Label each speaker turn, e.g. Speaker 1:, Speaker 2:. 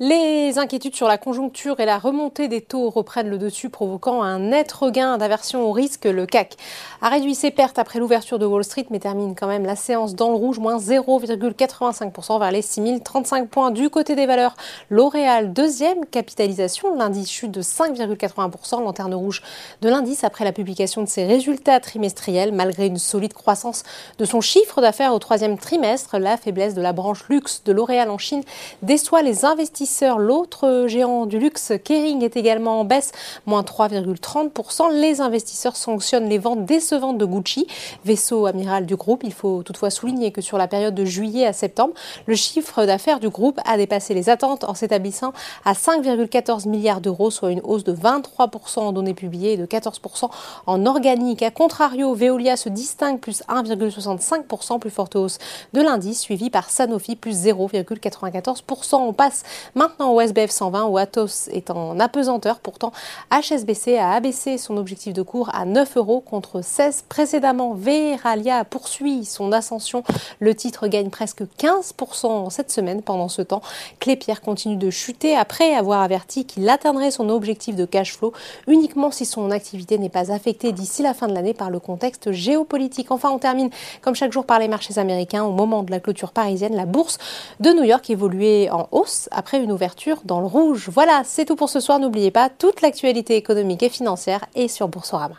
Speaker 1: Les inquiétudes sur la conjoncture et la remontée des taux reprennent le dessus, provoquant un net regain d'aversion au risque. Le CAC a réduit ses pertes après l'ouverture de Wall Street, mais termine quand même la séance dans le rouge, moins 0,85% vers les 6035 points. Du côté des valeurs, L'Oréal, deuxième capitalisation. L'indice chute de 5,80%, lanterne rouge de l'indice après la publication de ses résultats trimestriels. Malgré une solide croissance de son chiffre d'affaires au troisième trimestre, la faiblesse de la branche luxe de L'Oréal en Chine déçoit les investisseurs L'autre géant du luxe, Kering, est également en baisse, moins 3,30%. Les investisseurs sanctionnent les ventes décevantes de Gucci, vaisseau amiral du groupe. Il faut toutefois souligner que sur la période de juillet à septembre, le chiffre d'affaires du groupe a dépassé les attentes en s'établissant à 5,14 milliards d'euros, soit une hausse de 23% en données publiées et de 14% en organique. A contrario, Veolia se distingue plus 1,65%, plus forte hausse de l'indice, suivi par Sanofi plus 0,94%. On passe Maintenant, au SBF 120, où Atos est en apesanteur, pourtant HSBC a abaissé son objectif de cours à 9 euros contre 16 précédemment. Veralia poursuit son ascension. Le titre gagne presque 15% cette semaine. Pendant ce temps, Clépierre continue de chuter après avoir averti qu'il atteindrait son objectif de cash flow uniquement si son activité n'est pas affectée d'ici la fin de l'année par le contexte géopolitique. Enfin, on termine comme chaque jour par les marchés américains. Au moment de la clôture parisienne, la bourse de New York évoluait en hausse après une ouverture dans le rouge. Voilà, c'est tout pour ce soir. N'oubliez pas, toute l'actualité économique et financière est sur Boursorama.